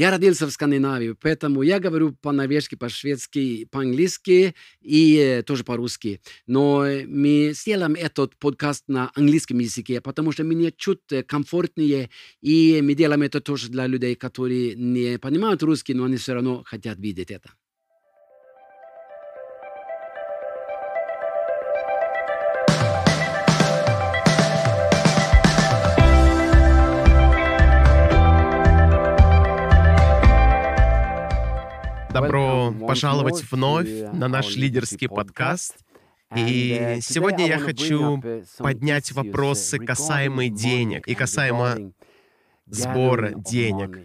Я родился в Скандинавии, поэтому я говорю по-норвежски, по-шведски, по-английски и э, тоже по-русски. Но мы сделаем этот подкаст на английском языке, потому что мне чуть комфортнее, и мы делаем это тоже для людей, которые не понимают русский, но они все равно хотят видеть это. Добро пожаловать вновь на наш лидерский подкаст. И uh, сегодня я хочу uh, поднять вопросы касаемые денег и касаемо сбора денег.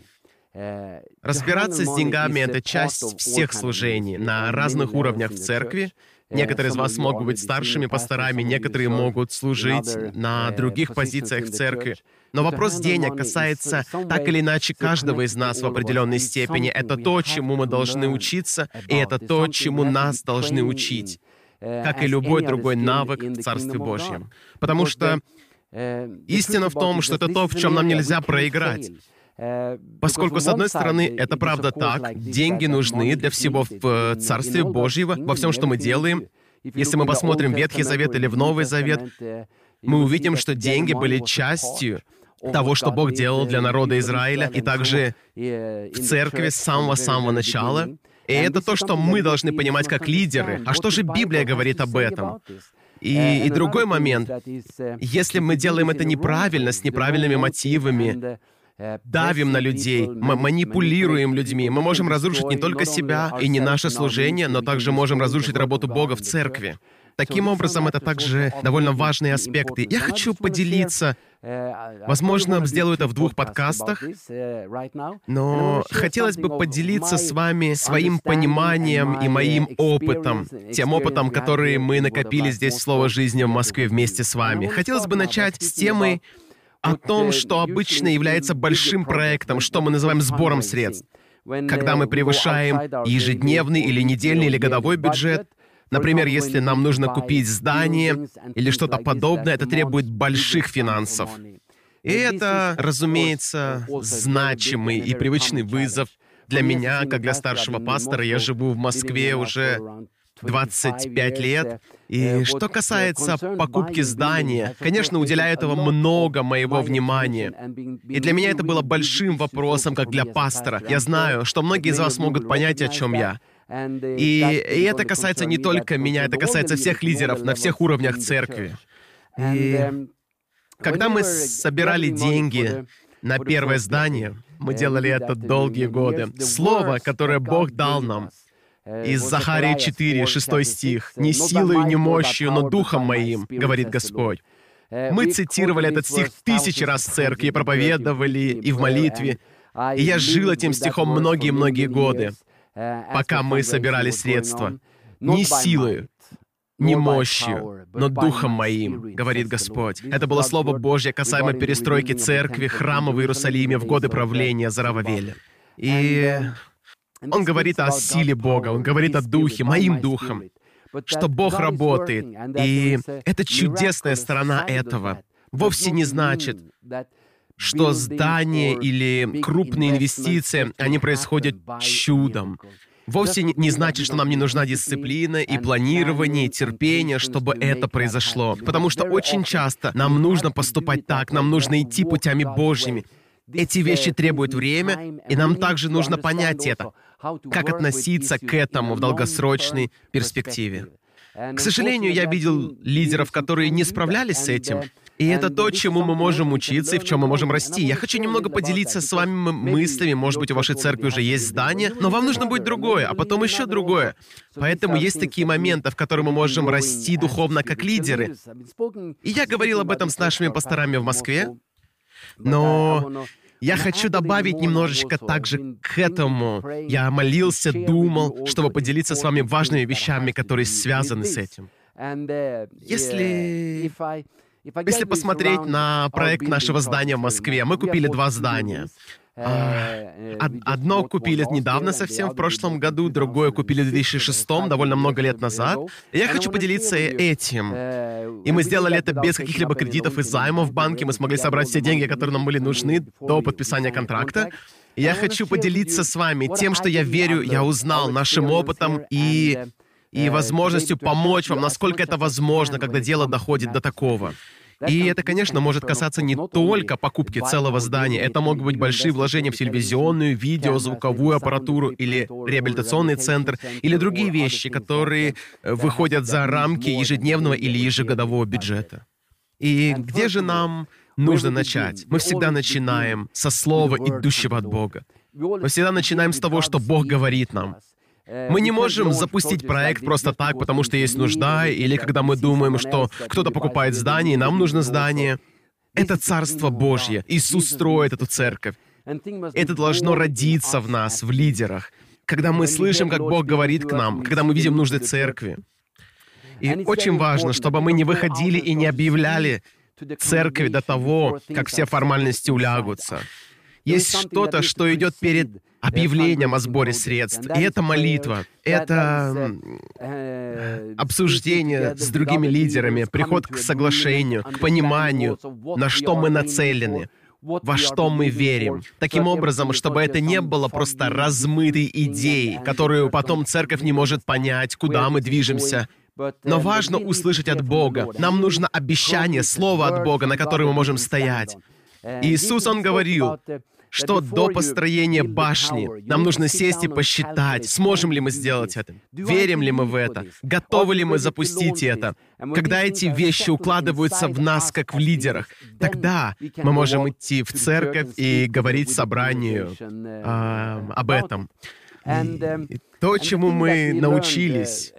Uh, Разбираться с деньгами — это часть всех служений на разных уровнях в церкви, Некоторые из вас могут быть старшими пасторами, некоторые могут служить на других позициях в церкви. Но вопрос денег касается так или иначе каждого из нас в определенной степени. Это то, чему мы должны учиться, и это то, чему нас должны учить, как и любой другой навык в Царстве Божьем. Потому что истина в том, что это то, в чем нам нельзя проиграть. Поскольку, с одной стороны, это правда так, деньги нужны для всего в э, Царстве Божьего, во всем, что мы делаем. Если мы посмотрим Ветхий Завет или в Новый Завет, мы увидим, что деньги были частью того, что Бог делал для народа Израиля, и также в церкви с самого-самого начала. И это то, что мы должны понимать как лидеры. А что же Библия говорит об этом? И, и другой момент, если мы делаем это неправильно, с неправильными мотивами, давим на людей, мы манипулируем людьми. Мы можем разрушить не только себя и не наше служение, но также можем разрушить работу Бога в церкви. Таким образом, это также довольно важные аспекты. Я хочу поделиться, возможно, сделаю это в двух подкастах, но хотелось бы поделиться с вами своим пониманием и моим опытом, тем опытом, который мы накопили здесь в Слово жизни в Москве вместе с вами. Хотелось бы начать с темы о том, что обычно является большим проектом, что мы называем сбором средств. Когда мы превышаем ежедневный или недельный или годовой бюджет, Например, если нам нужно купить здание или что-то подобное, это требует больших финансов. И это, разумеется, значимый и привычный вызов для меня, как для старшего пастора. Я живу в Москве уже 25 лет. И что касается покупки здания, конечно, уделяю этого много моего внимания. И для меня это было большим вопросом, как для пастора. Я знаю, что многие из вас могут понять, о чем я. И, и это касается не только меня, это касается всех лидеров на всех уровнях церкви. И когда мы собирали деньги на первое здание, мы делали это долгие годы. Слово, которое Бог дал нам — из Захарии 4, 6 стих. «Не силою, не мощью, но духом моим, говорит Господь». Мы цитировали этот стих тысячи раз в церкви, проповедовали и в молитве. И я жил этим стихом многие-многие годы, пока мы собирали средства. Не силою, не мощью, но духом моим, говорит Господь. Это было Слово Божье касаемо перестройки церкви, храма в Иерусалиме в годы правления Зарававеля. И он говорит о силе Бога, он говорит о Духе, моим Духом, что Бог работает. И это чудесная сторона этого. Вовсе не значит, что здание или крупные инвестиции, они происходят чудом. Вовсе не значит, что нам не нужна дисциплина и планирование, и терпение, чтобы это произошло. Потому что очень часто нам нужно поступать так, нам нужно идти путями Божьими. Эти вещи требуют время, и нам также нужно понять это как относиться к этому в долгосрочной перспективе. К сожалению, я видел лидеров, которые не справлялись с этим. И это то, чему мы можем учиться и в чем мы можем расти. Я хочу немного поделиться с вами мыслями. Может быть, у вашей церкви уже есть здание, но вам нужно будет другое, а потом еще другое. Поэтому есть такие моменты, в которые мы можем расти духовно как лидеры. И я говорил об этом с нашими пасторами в Москве. Но я хочу добавить немножечко также к этому. Я молился, думал, чтобы поделиться с вами важными вещами, которые связаны с этим. Если... Если посмотреть на проект нашего здания в Москве, мы купили два здания. А, одно купили недавно совсем, в прошлом году, другое купили в 2006, довольно много лет назад. И я хочу поделиться этим. И мы сделали это без каких-либо кредитов и займов в банке. Мы смогли собрать все деньги, которые нам были нужны до подписания контракта. Я хочу поделиться с вами тем, что я верю, я узнал нашим опытом и и возможностью помочь вам, насколько это возможно, когда дело доходит до такого. И это, конечно, может касаться не только покупки целого здания. Это могут быть большие вложения в телевизионную, видео, звуковую аппаратуру или реабилитационный центр, или другие вещи, которые э, выходят за рамки ежедневного или ежегодового бюджета. И где же нам нужно начать? Мы всегда начинаем со слова, идущего от Бога. Мы всегда начинаем с того, что Бог говорит нам. Э, мы не можем запустить проект просто так, потому что есть нужда, или когда мы думаем, что кто-то покупает здание, и нам нужно здание. Это Царство Божье. Иисус строит эту церковь. Это должно родиться в нас, в лидерах. Когда мы слышим, как Бог говорит к нам, когда мы видим нужды церкви. И очень важно, чтобы мы не выходили и не объявляли церкви до того, как все формальности улягутся. Есть что-то, что идет перед объявлением о сборе средств. И это молитва, это обсуждение с другими лидерами, приход к соглашению, к пониманию, на что мы нацелены, во что мы верим. Таким образом, чтобы это не было просто размытой идеей, которую потом церковь не может понять, куда мы движемся. Но важно услышать от Бога. Нам нужно обещание, слово от Бога, на которое мы можем стоять. Иисус, Он говорил, что до построения башни нам нужно сесть и посчитать, сможем ли мы сделать это, верим ли мы в это, готовы ли мы запустить это. Когда эти вещи укладываются в нас, как в лидерах, тогда мы можем идти в церковь и говорить собранию э, об этом. И то, чему мы научились,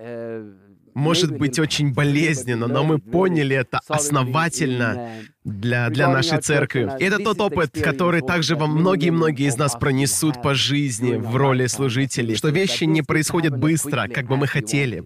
может быть очень болезненно, но мы поняли это основательно для, для нашей церкви. И это тот опыт, который также вам многие-многие из нас пронесут по жизни в роли служителей, что вещи не происходят быстро, как бы мы хотели.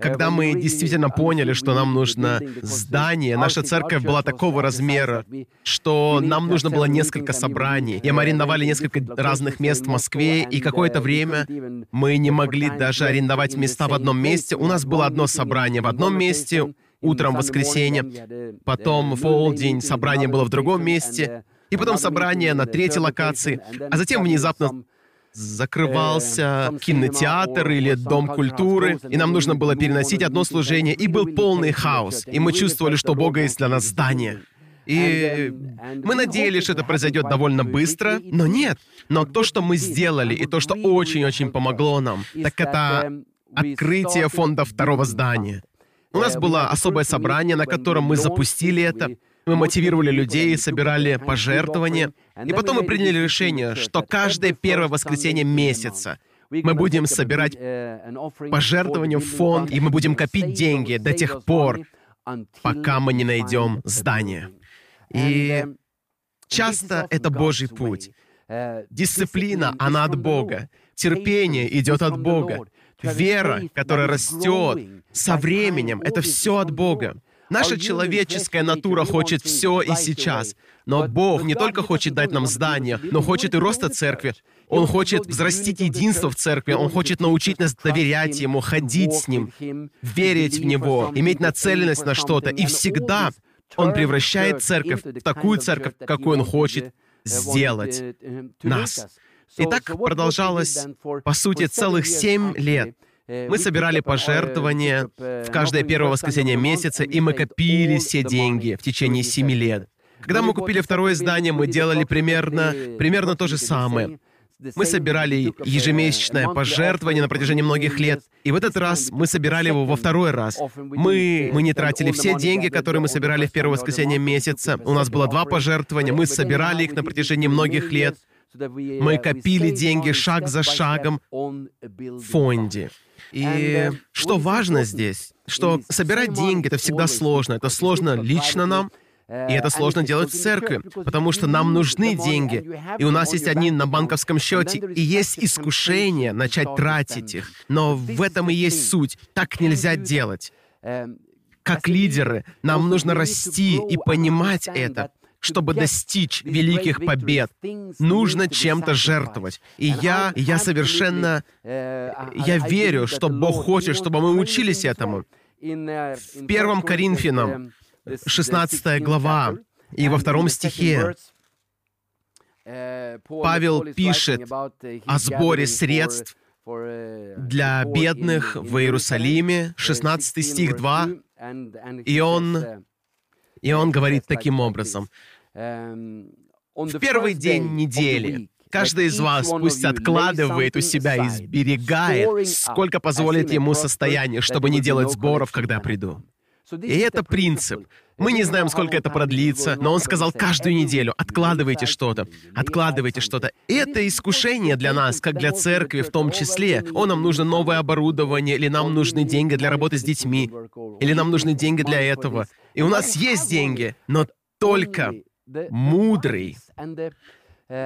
Когда мы действительно поняли, что нам нужно здание, наша церковь была такого размера, что нам нужно было несколько собраний. И мы арендовали несколько разных мест в Москве, и какое-то время мы не могли даже арендовать места в одном месте. У нас было одно собрание в одном месте, утром в воскресенье, потом в полдень собрание было в другом месте, и потом собрание на третьей локации, а затем внезапно закрывался кинотеатр или дом культуры, и нам нужно было переносить одно служение, и был полный хаос, и мы чувствовали, что Бога есть для нас здание. И мы надеялись, что это произойдет довольно быстро, но нет. Но то, что мы сделали, и то, что очень-очень помогло нам, так это открытие фонда второго здания. У нас было особое собрание, на котором мы запустили это, мы мотивировали людей, собирали пожертвования, и потом мы приняли решение, что каждое первое воскресенье месяца мы будем собирать пожертвования в фонд, и мы будем копить деньги до тех пор, пока мы не найдем здание. И часто это Божий путь. Дисциплина, она от Бога. Терпение идет от Бога. Вера, которая растет со временем, это все от Бога. Наша человеческая натура хочет все и сейчас. Но Бог не только хочет дать нам здание, но хочет и роста церкви. Он хочет взрастить единство в церкви. Он хочет научить нас доверять Ему, ходить с Ним, верить в Него, иметь нацеленность на что-то. И всегда Он превращает церковь в такую церковь, какую Он хочет сделать нас. И так продолжалось, по сути, целых семь лет — мы собирали пожертвования в каждое первое воскресенье месяца, и мы копили все деньги в течение семи лет. Когда мы купили второе здание, мы делали примерно, примерно то же самое. Мы собирали ежемесячное пожертвование на протяжении многих лет, и в этот раз мы собирали его во второй раз. Мы, мы не тратили все деньги, которые мы собирали в первое воскресенье месяца. У нас было два пожертвования, мы собирали их на протяжении многих лет. Мы копили деньги шаг за шагом в фонде. И что важно здесь, что собирать деньги — это всегда сложно. Это сложно лично нам, и это сложно делать в церкви, потому что нам нужны деньги, и у нас есть одни на банковском счете, и есть искушение начать тратить их. Но в этом и есть суть. Так нельзя делать. Как лидеры, нам нужно расти и понимать это, чтобы достичь великих побед, нужно чем-то жертвовать. И я, я совершенно, я верю, что Бог хочет, чтобы мы учились этому. В первом Коринфянам, 16 глава, и во втором стихе, Павел пишет о сборе средств для бедных в Иерусалиме, 16 стих 2, и он, и он говорит таким образом. В первый день недели каждый из вас пусть откладывает у себя и сберегает, сколько позволит ему состояние, чтобы не делать сборов, когда приду. И это принцип. Мы не знаем, сколько это продлится, но он сказал каждую неделю, откладывайте что-то, откладывайте что-то. И это искушение для нас, как для церкви в том числе. О, нам нужно новое оборудование, или нам нужны деньги для работы с детьми, или нам нужны деньги для этого. И у нас есть деньги, но только мудрый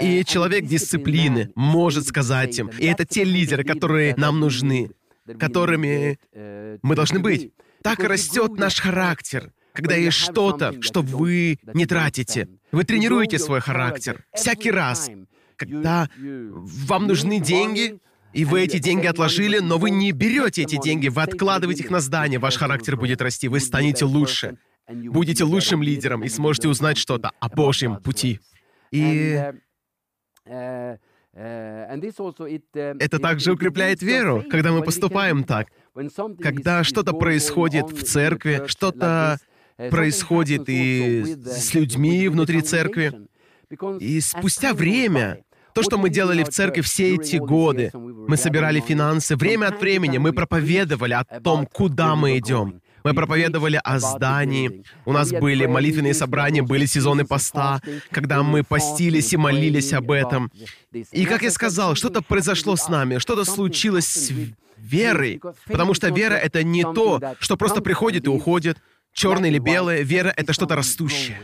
и человек дисциплины может сказать им. И это те лидеры, которые нам нужны, которыми мы должны быть. Так растет наш характер когда есть что-то, что вы не тратите. Вы тренируете свой характер. Всякий раз, когда вам нужны деньги, и вы эти деньги отложили, но вы не берете эти деньги, вы откладываете их на здание, ваш характер будет расти, вы станете лучше, будете лучшим лидером и сможете узнать что-то о Божьем пути. И это также укрепляет веру, когда мы поступаем так. Когда что-то происходит в церкви, что-то происходит и с людьми внутри церкви. И спустя время, то, что мы делали в церкви все эти годы, мы собирали финансы, время от времени мы проповедовали о том, куда мы идем. Мы проповедовали о здании, у нас были молитвенные собрания, были сезоны поста, когда мы постились и молились об этом. И, как я сказал, что-то произошло с нами, что-то случилось с верой, потому что вера — это не то, что просто приходит и уходит, черное или белое, вера — это что-то растущее.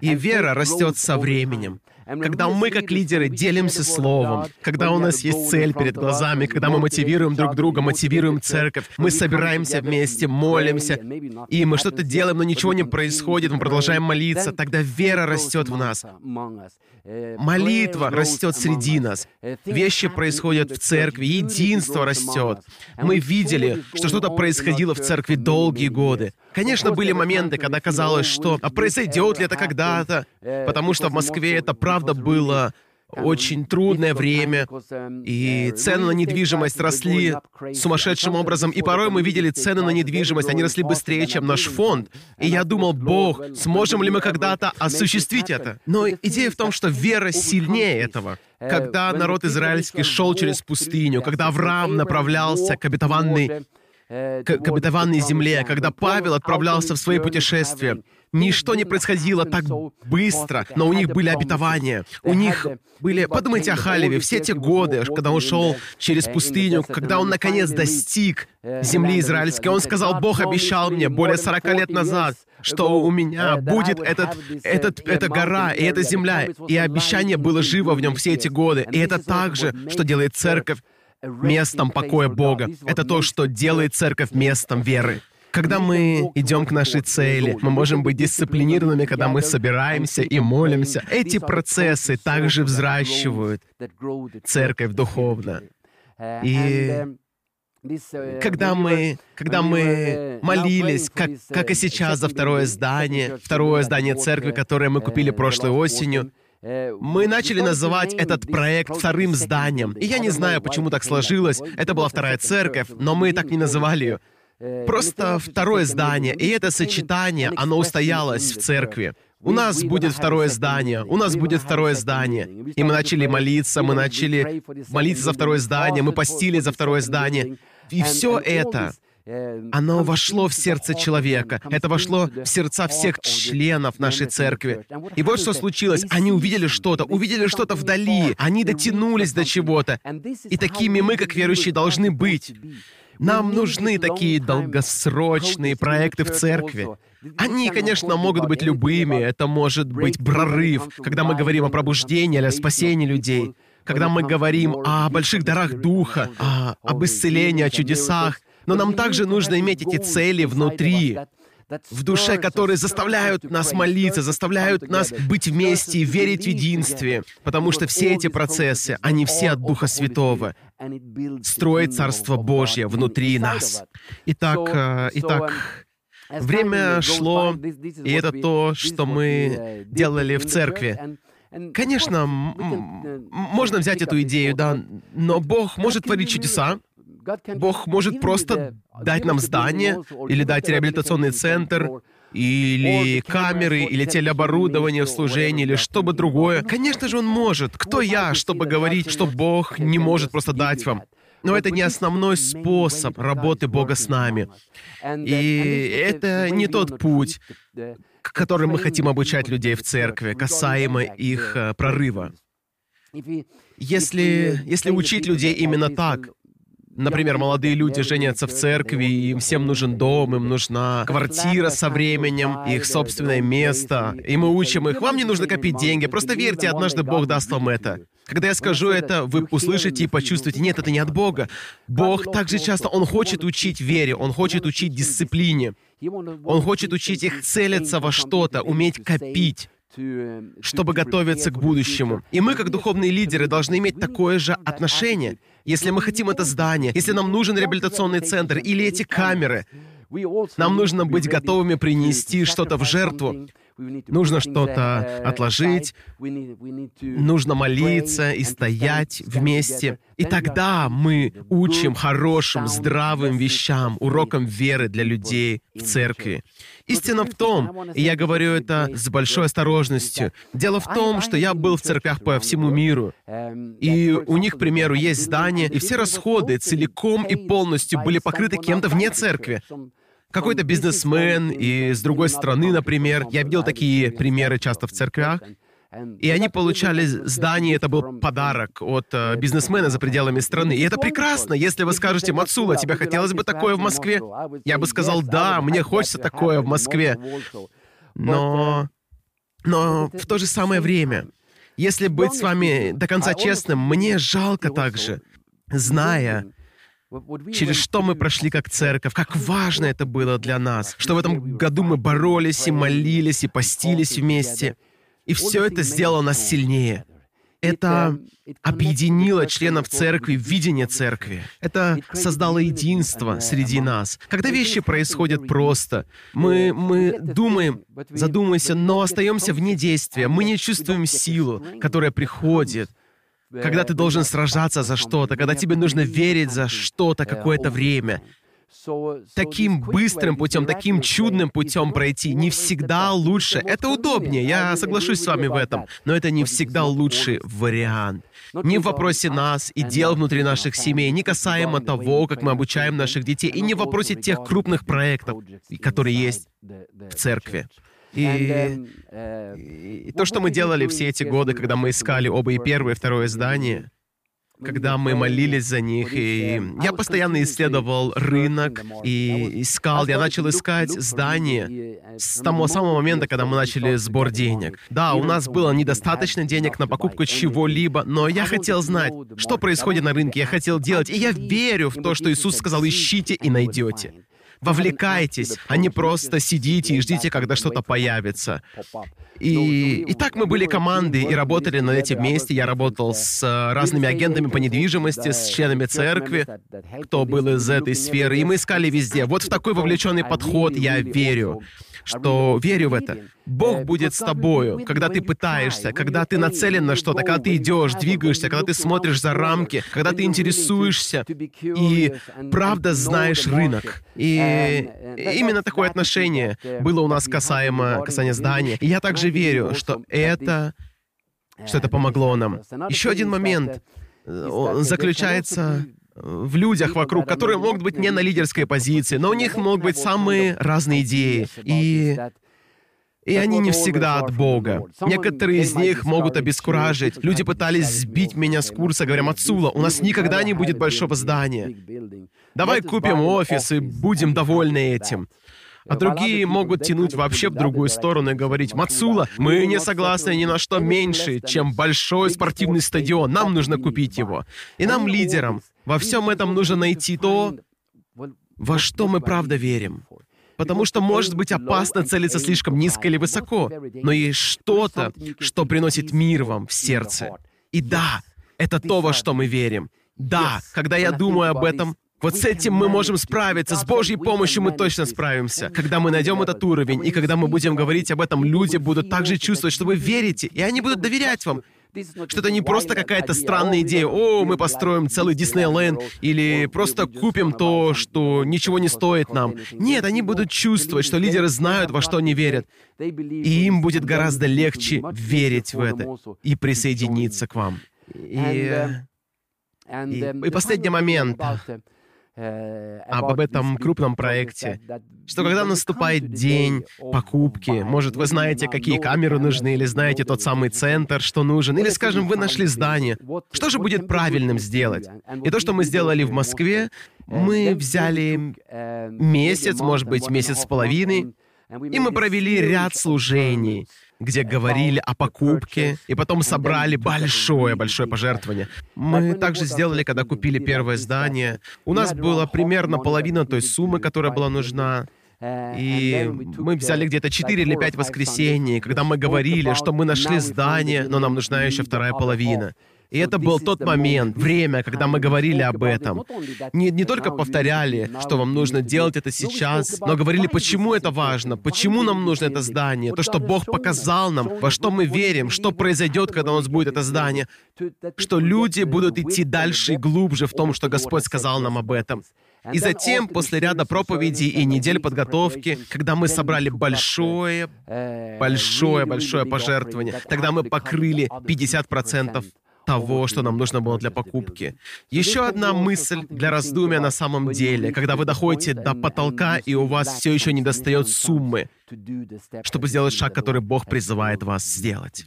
И вера растет со временем. Когда мы, как лидеры, делимся словом, когда у нас есть цель перед глазами, когда мы мотивируем друг друга, мотивируем церковь, мы собираемся вместе, молимся, и мы что-то делаем, но ничего не происходит, мы продолжаем молиться, тогда вера растет в нас. Молитва растет среди нас. Вещи происходят в церкви, единство растет. Мы видели, что что-то происходило в церкви долгие годы. Конечно, были моменты, когда казалось, что а произойдет ли это когда-то, потому что в Москве это правда было очень трудное время, и цены на недвижимость росли сумасшедшим образом, и порой мы видели цены на недвижимость, они росли быстрее, чем наш фонд. И я думал, Бог, сможем ли мы когда-то осуществить это? Но идея в том, что вера сильнее этого. Когда народ израильский шел через пустыню, когда Авраам направлялся к обетованной к, к обетованной земле, когда Павел отправлялся в свои путешествия. Ничто не происходило так быстро, но у них были обетования. У них были... Подумайте о Халеве, все те годы, когда он шел через пустыню, когда он наконец достиг земли израильской, он сказал, Бог обещал мне более 40 лет назад, что у меня будет этот, этот, эта гора и эта земля, и обещание было живо в нем все эти годы. И это также, что делает церковь местом покоя Бога. Это то, что делает церковь местом веры. Когда мы идем к нашей цели, мы можем быть дисциплинированными, когда мы собираемся и молимся. Эти процессы также взращивают церковь духовно. И когда мы, когда мы молились, как, как и сейчас за второе здание, второе здание церкви, которое мы купили прошлой осенью, мы начали называть этот проект вторым зданием. И я не знаю, почему так сложилось. Это была вторая церковь, но мы так не называли ее. Просто второе здание. И это сочетание, оно устоялось в церкви. У нас будет второе здание, у нас будет второе здание. И мы начали молиться, мы начали молиться за второе здание, мы постили за второе здание. И все это оно вошло в сердце человека. Это вошло в сердца всех членов нашей церкви. И вот что случилось. Они увидели что-то, увидели что-то вдали. Они дотянулись до чего-то. И такими мы, как верующие, должны быть. Нам нужны такие долгосрочные проекты в церкви. Они, конечно, могут быть любыми. Это может быть прорыв, когда мы говорим о пробуждении или о спасении людей, когда мы говорим о больших дарах Духа, о, об исцелении, о чудесах. Но нам также нужно иметь эти цели внутри, в душе, которые заставляют нас молиться, заставляют нас быть вместе и верить в единстве, потому что все эти процессы, они все от Духа Святого, строят Царство Божье внутри нас. Итак, э, итак, время шло, и это то, что мы делали в церкви. Конечно, можно взять эту идею, да, но Бог может творить чудеса, Бог может просто дать нам здание или дать реабилитационный центр, или камеры, или телеоборудование в служении, или что бы другое. Конечно же, Он может. Кто я, чтобы говорить, что Бог не может просто дать вам? Но это не основной способ работы Бога с нами. И это не тот путь, к которым мы хотим обучать людей в церкви, касаемо их э, прорыва. Если, если учить людей именно так, Например, молодые люди женятся в церкви, им всем нужен дом, им нужна квартира со временем, их собственное место. И мы учим их, вам не нужно копить деньги, просто верьте, однажды Бог даст вам это. Когда я скажу это, вы услышите и почувствуете, нет, это не от Бога. Бог также часто, Он хочет учить вере, Он хочет учить дисциплине. Он хочет учить их целиться во что-то, уметь копить чтобы готовиться к будущему. И мы, как духовные лидеры, должны иметь такое же отношение. Если мы хотим это здание, если нам нужен реабилитационный центр или эти камеры, нам нужно быть готовыми принести что-то в жертву, Нужно что-то отложить, нужно молиться и стоять вместе. И тогда мы учим хорошим, здравым вещам, урокам веры для людей в церкви. Истина в том, и я говорю это с большой осторожностью, дело в том, что я был в церквях по всему миру, и у них, к примеру, есть здание, и все расходы целиком и полностью были покрыты кем-то вне церкви какой-то бизнесмен из другой страны, например. Я видел такие примеры часто в церквях. И они получали здание, это был подарок от э, бизнесмена за пределами страны. И это прекрасно. Если вы скажете, Мацула, тебе хотелось бы такое в Москве? Я бы сказал, да, мне хочется такое в Москве. Но... Но в то же самое время, если быть с вами до конца честным, мне жалко также, зная, через что мы прошли как церковь, как важно это было для нас, что в этом году мы боролись и молились и постились вместе. И все это сделало нас сильнее. Это объединило членов церкви в видение церкви. Это создало единство среди нас. Когда вещи происходят просто, мы, мы думаем, задумаемся, но остаемся вне действия. Мы не чувствуем силу, которая приходит когда ты должен сражаться за что-то, когда тебе нужно верить за что-то какое-то время. Таким быстрым путем, таким чудным путем пройти не всегда лучше. Это удобнее, я соглашусь с вами в этом, но это не всегда лучший вариант. Не в вопросе нас и дел внутри наших семей, не касаемо того, как мы обучаем наших детей, и не в вопросе тех крупных проектов, которые есть в церкви. И, um, uh, и то, что мы делали все эти годы, когда мы искали оба и первое, и второе здание, когда мы молились за них, и я постоянно исследовал рынок и искал, я начал искать здание с того самого момента, когда мы начали сбор денег. Да, у нас было недостаточно денег на покупку чего-либо, но я хотел знать, что происходит на рынке, я хотел делать, и я верю в то, что Иисус сказал, ищите и найдете. Вовлекайтесь, а не просто сидите и ждите, когда что-то появится. И, и так мы были командой и работали над этим вместе. Я работал с э, разными агентами по недвижимости, с членами церкви, кто был из этой сферы, и мы искали везде. Вот в такой вовлеченный подход я верю что верю в это. Бог будет с тобою, когда ты пытаешься, когда ты нацелен на что-то, когда ты идешь, двигаешься, когда ты смотришь за рамки, когда ты интересуешься и правда знаешь рынок. И именно такое отношение было у нас касаемо касания здания. И я также верю, что это что это помогло нам. Еще один момент заключается в людях вокруг, которые могут быть не на лидерской позиции, но у них могут быть самые разные идеи. И и они не всегда от Бога. Некоторые из них могут обескуражить. Люди пытались сбить меня с курса, говоря, «Мацула, у нас никогда не будет большого здания. Давай купим офис и будем довольны этим». А другие могут тянуть вообще в другую сторону и говорить, «Мацула, мы не согласны ни на что меньше, чем большой спортивный стадион. Нам нужно купить его». И нам, лидерам, во всем этом нужно найти то, во что мы правда верим. Потому что может быть опасно целиться слишком низко или высоко, но есть что-то, что приносит мир вам в сердце. И да, это то, во что мы верим. Да, когда я думаю об этом, Вот с этим мы можем справиться. С Божьей помощью мы точно справимся. Когда мы найдем этот уровень, и когда мы будем говорить об этом, люди будут также чувствовать, что вы верите, и они будут доверять вам. Что это не просто какая-то странная идея, о, мы построим целый Диснейленд, или просто купим то, что ничего не стоит нам. Нет, они будут чувствовать, что лидеры знают, во что они верят. И им будет гораздо легче верить в это и присоединиться к вам. И, и, и последний момент об этом крупном проекте, что когда наступает день покупки, может, вы знаете, какие камеры нужны, или знаете тот самый центр, что нужен, или, скажем, вы нашли здание, что же будет правильным сделать? И то, что мы сделали в Москве, мы взяли месяц, может быть, месяц с половиной, и мы провели ряд служений, где говорили о покупке, и потом собрали большое-большое пожертвование. Мы также сделали, когда купили первое здание. У нас было примерно половина той суммы, которая была нужна. И мы взяли где-то 4 или 5 воскресений, когда мы говорили, что мы нашли здание, но нам нужна еще вторая половина. И это был тот момент, время, когда мы говорили об этом. Не, не только повторяли, что вам нужно делать это сейчас, но говорили, почему это важно, почему нам нужно это здание, то, что Бог показал нам, во что мы верим, что произойдет, когда у нас будет это здание, что люди будут идти дальше и глубже в том, что Господь сказал нам об этом. И затем, после ряда проповедей и недель подготовки, когда мы собрали большое, большое, большое пожертвование, тогда мы покрыли 50% того, что нам нужно было для покупки. Еще одна мысль для раздумия на самом деле, когда вы доходите до потолка, и у вас все еще не достает суммы, чтобы сделать шаг, который Бог призывает вас сделать.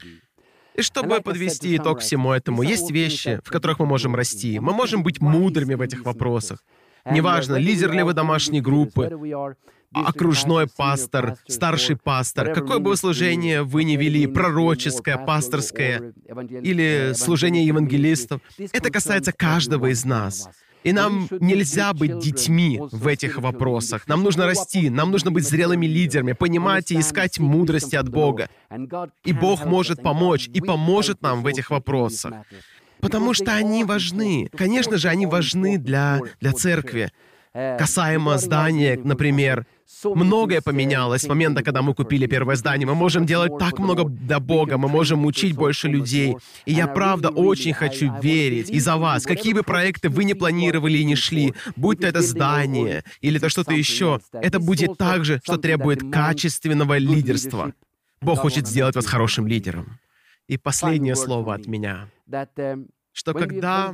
И чтобы подвести итог всему этому, есть вещи, в которых мы можем расти. Мы можем быть мудрыми в этих вопросах. Неважно, лидер ли вы домашней группы, окружной пастор, старший пастор, какое бы служение вы ни вели, пророческое, пасторское или служение евангелистов, это касается каждого из нас. И нам нельзя быть детьми в этих вопросах. Нам нужно расти, нам нужно быть зрелыми лидерами, понимать и искать мудрости от Бога. И Бог может помочь и поможет нам в этих вопросах. Потому что они важны. Конечно же, они важны для, для церкви. Касаемо здания, например, Многое поменялось с момента, когда мы купили первое здание. Мы можем делать так много для Бога, мы можем учить больше людей. И я правда очень хочу верить и за вас. Какие бы проекты вы не планировали и не шли, будь то это здание или это что-то еще, это будет также, что требует качественного лидерства. Бог хочет сделать вас хорошим лидером. И последнее слово от меня, что когда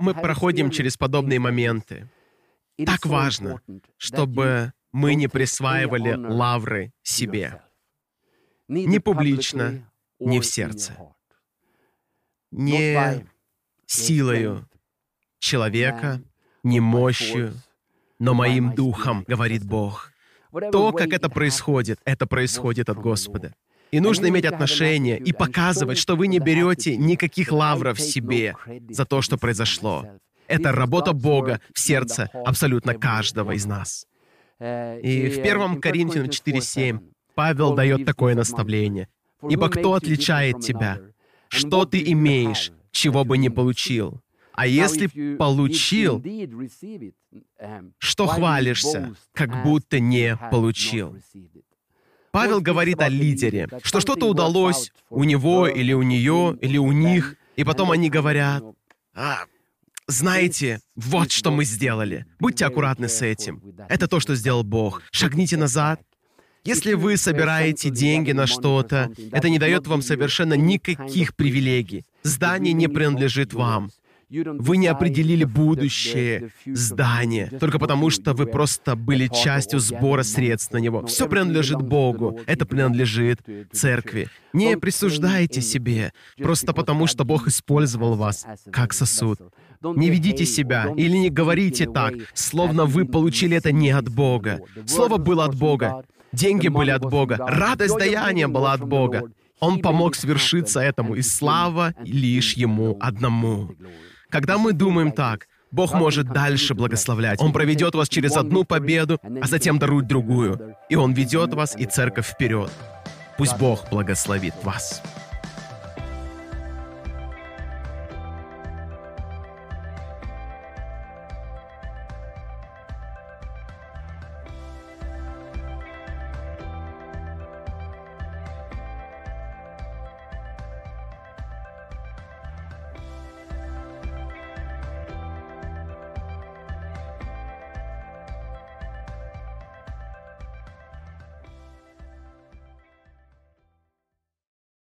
мы проходим через подобные моменты, так важно, чтобы мы не присваивали лавры себе. Не публично, не в сердце. Не силою человека, не мощью, но моим духом, говорит Бог. То, как это происходит, это происходит от Господа. И нужно иметь отношение и показывать, что вы не берете никаких лавров себе за то, что произошло. Это работа Бога в сердце абсолютно каждого из нас. И в 1 Коринфянам 4.7 Павел дает такое наставление. «Ибо кто отличает тебя? Что ты имеешь, чего бы не получил? А если получил, что хвалишься, как будто не получил?» Павел говорит о лидере, что что-то удалось у него или у нее или у них, и потом они говорят, а, знаете, вот что мы сделали. Будьте аккуратны с этим. Это то, что сделал Бог. Шагните назад. Если вы собираете деньги на что-то, это не дает вам совершенно никаких привилегий. Здание не принадлежит вам. Вы не определили будущее здание только потому, что вы просто были частью сбора средств на него. Все принадлежит Богу. Это принадлежит церкви. Не присуждайте себе просто потому, что Бог использовал вас как сосуд. Не ведите себя или не говорите так, словно вы получили это не от Бога. Слово было от Бога. Деньги были от Бога. Радость даяния была от Бога. Он помог свершиться этому, и слава лишь Ему одному. Когда мы думаем так, Бог может дальше благословлять. Он проведет вас через одну победу, а затем дарует другую. И Он ведет вас и церковь вперед. Пусть Бог благословит вас.